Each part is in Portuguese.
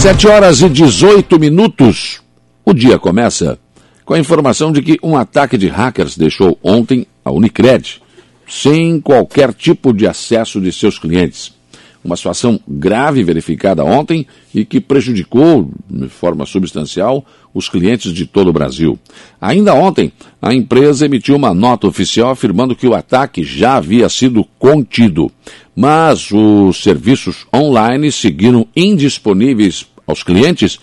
Sete horas e 18 minutos. O dia começa com a informação de que um ataque de hackers deixou ontem a Unicred sem qualquer tipo de acesso de seus clientes. Uma situação grave verificada ontem e que prejudicou, de forma substancial, os clientes de todo o Brasil. Ainda ontem, a empresa emitiu uma nota oficial afirmando que o ataque já havia sido contido, mas os serviços online seguiram indisponíveis aos clientes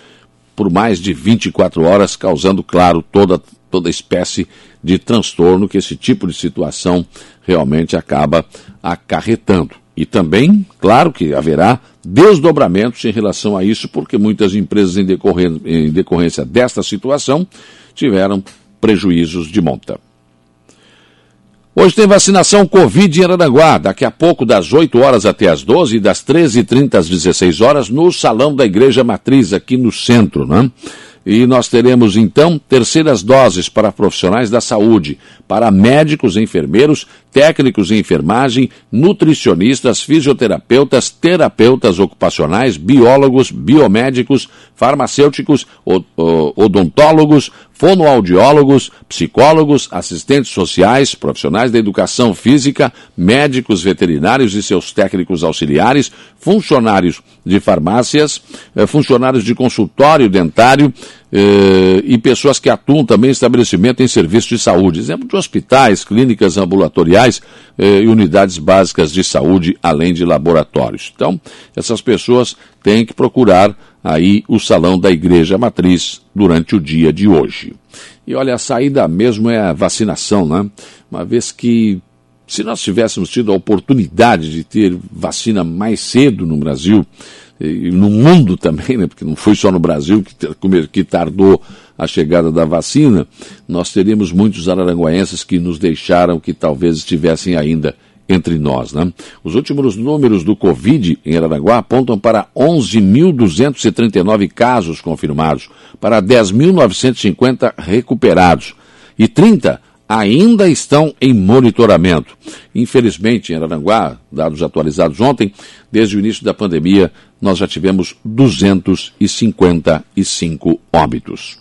por mais de 24 horas, causando, claro, toda, toda espécie de transtorno que esse tipo de situação realmente acaba acarretando. E também, claro que haverá desdobramentos em relação a isso, porque muitas empresas, em, decorrência, em decorrência desta situação, tiveram prejuízos de monta. Hoje tem vacinação Covid em Araranguá, daqui a pouco das 8 horas até as 12 e das 13h30 às 16 horas no Salão da Igreja Matriz, aqui no centro, né? E nós teremos então terceiras doses para profissionais da saúde, para médicos, enfermeiros, técnicos em enfermagem, nutricionistas, fisioterapeutas, terapeutas ocupacionais, biólogos, biomédicos, farmacêuticos, odontólogos, fonoaudiólogos, psicólogos, assistentes sociais, profissionais da educação física, médicos veterinários e seus técnicos auxiliares, funcionários de farmácias, eh, funcionários de consultório dentário eh, e pessoas que atuam também em estabelecimento em serviço de saúde, exemplo de hospitais, clínicas ambulatoriais eh, e unidades básicas de saúde, além de laboratórios. Então, essas pessoas têm que procurar aí o salão da Igreja Matriz durante o dia de hoje. E olha, a saída mesmo é a vacinação, né? Uma vez que se nós tivéssemos tido a oportunidade de ter vacina mais cedo no Brasil, e no mundo também, né, porque não foi só no Brasil que, que tardou a chegada da vacina, nós teríamos muitos araranguaenses que nos deixaram que talvez estivessem ainda entre nós. Né? Os últimos números do Covid em Araranguá apontam para 11.239 casos confirmados, para 10.950 recuperados e 30 ainda estão em monitoramento. Infelizmente, em Araranguá, dados atualizados ontem, desde o início da pandemia, nós já tivemos 255 óbitos.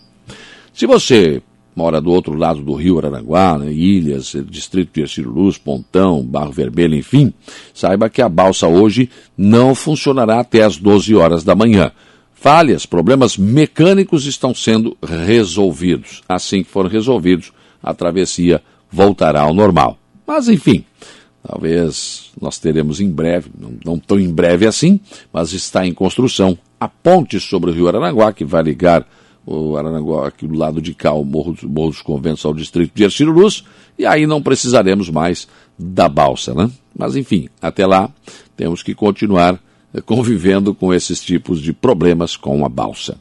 Se você mora do outro lado do rio Araranguá, né, Ilhas, Distrito de Ercílio Luz, Pontão, Barro Vermelho, enfim, saiba que a balsa hoje não funcionará até as 12 horas da manhã. Falhas, problemas mecânicos estão sendo resolvidos. Assim que forem resolvidos, a travessia voltará ao normal. Mas, enfim, talvez nós teremos em breve, não, não tão em breve assim, mas está em construção a ponte sobre o rio Araranguá, que vai ligar o Aranaguá, aqui do lado de cá, o Morro, Morro dos Conventos ao distrito de Ercílio Luz, e aí não precisaremos mais da balsa, né? Mas enfim, até lá temos que continuar eh, convivendo com esses tipos de problemas com a balsa.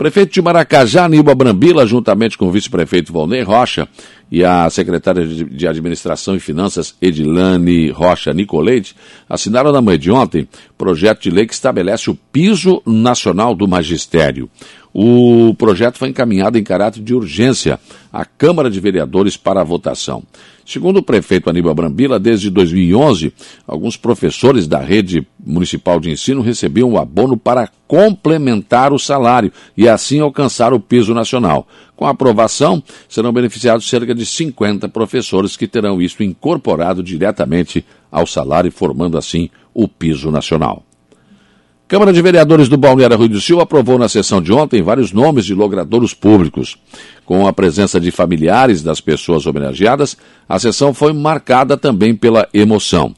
Prefeito de Maracajá, Nilba Brambila, juntamente com o vice-prefeito Valnei Rocha e a secretária de Administração e Finanças, Edilane Rocha Nicoleite, assinaram na manhã de ontem projeto de lei que estabelece o piso nacional do magistério. O projeto foi encaminhado em caráter de urgência à Câmara de Vereadores para votação. Segundo o prefeito Aníbal Brambila, desde 2011, alguns professores da rede municipal de ensino recebiam o abono para complementar o salário e assim alcançar o piso nacional. Com a aprovação, serão beneficiados cerca de 50 professores que terão isso incorporado diretamente ao salário, formando assim o piso nacional. Câmara de Vereadores do Balneário Rui do Sul aprovou na sessão de ontem vários nomes de logradouros públicos. Com a presença de familiares das pessoas homenageadas, a sessão foi marcada também pela emoção.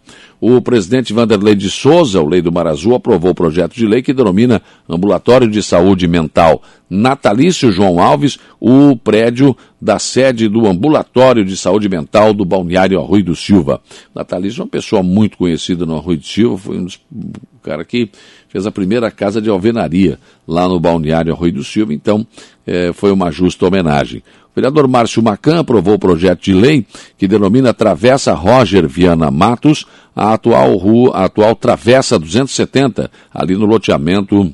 O presidente Vanderlei de Souza, o Lei do Mar Azul, aprovou o projeto de lei que denomina Ambulatório de Saúde Mental Natalício João Alves, o prédio da sede do Ambulatório de Saúde Mental do Balneário Arrui do Silva. Natalício é uma pessoa muito conhecida no Arrui do Silva, foi um dos, cara que fez a primeira casa de alvenaria lá no Balneário Arrui do Silva, então é, foi uma justa homenagem. O vereador Márcio Macan aprovou o projeto de lei que denomina Travessa Roger Viana Matos, a atual rua, a atual Travessa 270, ali no loteamento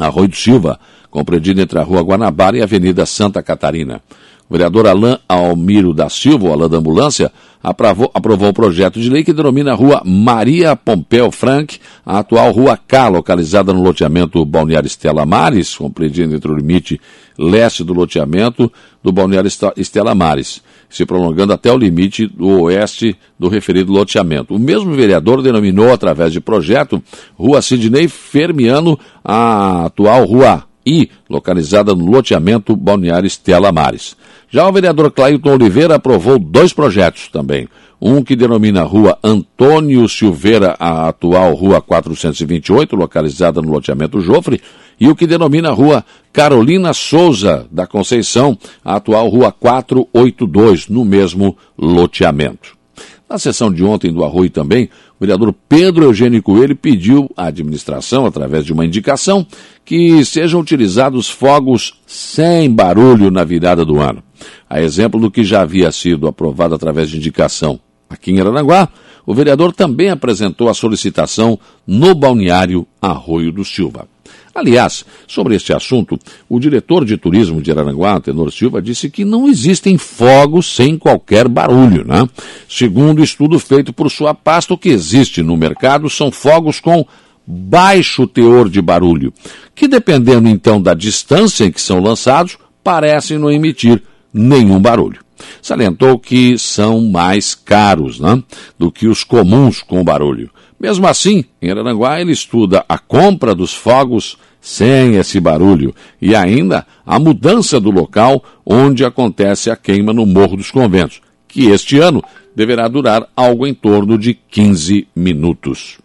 Arroio do Silva, compreendido entre a Rua Guanabara e a Avenida Santa Catarina. O vereador Alain Almiro da Silva, o Alain da Ambulância, aprovou, aprovou o projeto de lei que denomina a rua Maria Pompeu Frank, a atual rua K, localizada no loteamento Balneário Estela Mares, compreendido entre o limite leste do loteamento do Balneário Estela Mares, se prolongando até o limite do oeste do referido loteamento. O mesmo vereador denominou, através de projeto, Rua Sidney Fermiano, a atual Rua I, localizada no loteamento Balneário Estela Mares. Já o vereador Clailton Oliveira aprovou dois projetos também. Um que denomina Rua Antônio Silveira, a atual Rua 428, localizada no loteamento Jofre, e o que denomina Rua Carolina Souza da Conceição, a atual Rua 482, no mesmo loteamento. Na sessão de ontem do Arroio também, o vereador Pedro Eugênio Coelho pediu à administração, através de uma indicação, que sejam utilizados fogos sem barulho na virada do ano. A exemplo do que já havia sido aprovado através de indicação aqui em Aranaguá, o vereador também apresentou a solicitação no balneário Arroio do Silva. Aliás, sobre este assunto, o diretor de turismo de Aranaguá, Tenor Silva, disse que não existem fogos sem qualquer barulho, né? Segundo estudo feito por sua pasta, o que existe no mercado são fogos com baixo teor de barulho, que dependendo então da distância em que são lançados, parecem não emitir nenhum barulho. Salientou que são mais caros né, do que os comuns com barulho. Mesmo assim, em Aranguá ele estuda a compra dos fogos sem esse barulho e ainda a mudança do local onde acontece a queima no Morro dos Conventos, que este ano deverá durar algo em torno de 15 minutos.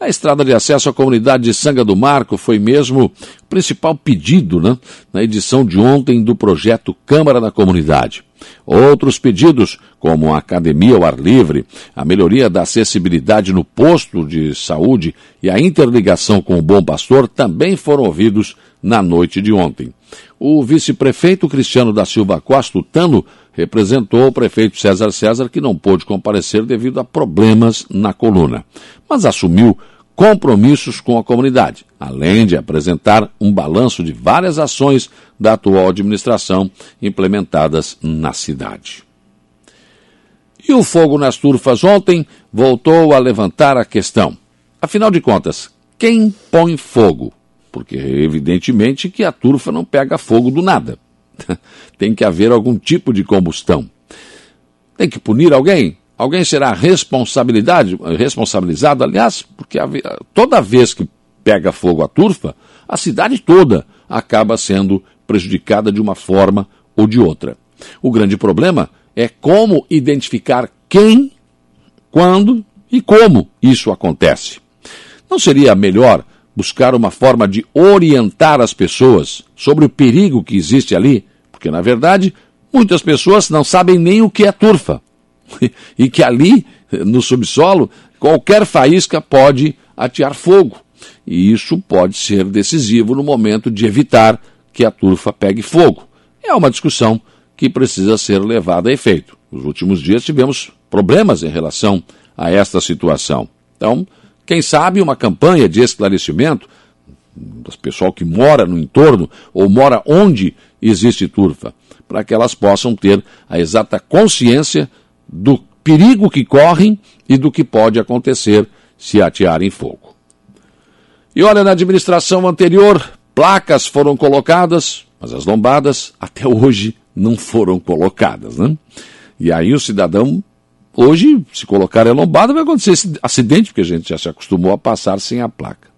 A estrada de acesso à comunidade de Sanga do Marco foi mesmo o principal pedido né, na edição de ontem do projeto Câmara da Comunidade. Outros pedidos, como a academia ao ar livre, a melhoria da acessibilidade no posto de saúde e a interligação com o Bom Pastor, também foram ouvidos na noite de ontem. O vice-prefeito Cristiano da Silva Costa, o Tano, representou o prefeito César César, que não pôde comparecer devido a problemas na coluna, mas assumiu compromissos com a comunidade, além de apresentar um balanço de várias ações da atual administração implementadas na cidade. E o fogo nas turfas ontem voltou a levantar a questão. Afinal de contas, quem põe fogo? Porque evidentemente que a turfa não pega fogo do nada. Tem que haver algum tipo de combustão. Tem que punir alguém? Alguém será responsabilidade, responsabilizado, aliás, porque toda vez que pega fogo a turfa, a cidade toda acaba sendo prejudicada de uma forma ou de outra. O grande problema é como identificar quem, quando e como isso acontece. Não seria melhor buscar uma forma de orientar as pessoas sobre o perigo que existe ali? Porque, na verdade, muitas pessoas não sabem nem o que é turfa. e que ali, no subsolo, qualquer faísca pode atear fogo. E isso pode ser decisivo no momento de evitar que a turfa pegue fogo. É uma discussão que precisa ser levada a efeito. Nos últimos dias tivemos problemas em relação a esta situação. Então, quem sabe uma campanha de esclarecimento das pessoal que mora no entorno ou mora onde existe turfa, para que elas possam ter a exata consciência do perigo que correm e do que pode acontecer se atearem fogo. E olha, na administração anterior, placas foram colocadas, mas as lombadas até hoje não foram colocadas. Né? E aí o cidadão, hoje, se colocar a lombada, vai acontecer esse acidente, porque a gente já se acostumou a passar sem a placa.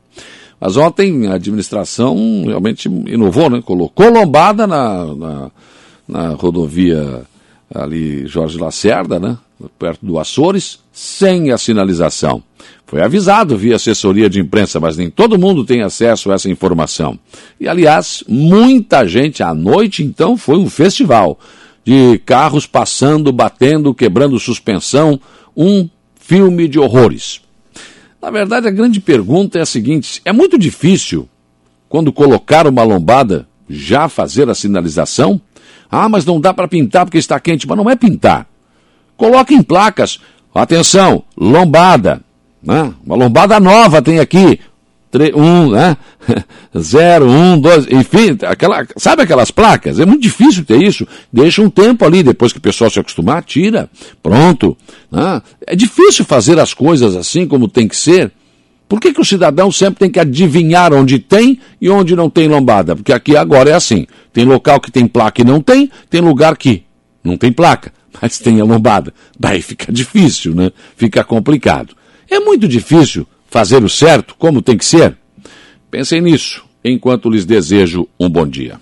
Mas ontem a administração realmente inovou, né? colocou lombada na, na, na rodovia ali Jorge Lacerda, né? perto do Açores, sem a sinalização. Foi avisado via assessoria de imprensa, mas nem todo mundo tem acesso a essa informação. E, aliás, muita gente à noite, então, foi um festival de carros passando, batendo, quebrando suspensão, um filme de horrores. Na verdade, a grande pergunta é a seguinte: é muito difícil, quando colocar uma lombada, já fazer a sinalização? Ah, mas não dá para pintar porque está quente. Mas não é pintar. Coloque em placas. Atenção, lombada. Né? Uma lombada nova tem aqui. 3, 1, né? 0, 1, 2, enfim, aquela, sabe aquelas placas? É muito difícil ter isso. Deixa um tempo ali, depois que o pessoal se acostumar, tira. Pronto. Né? É difícil fazer as coisas assim como tem que ser. Por que, que o cidadão sempre tem que adivinhar onde tem e onde não tem lombada? Porque aqui agora é assim. Tem local que tem placa e não tem, tem lugar que não tem placa, mas tem a lombada. Daí fica difícil, né? Fica complicado. É muito difícil fazer o certo como tem que ser? Pensem nisso enquanto lhes desejo um bom dia.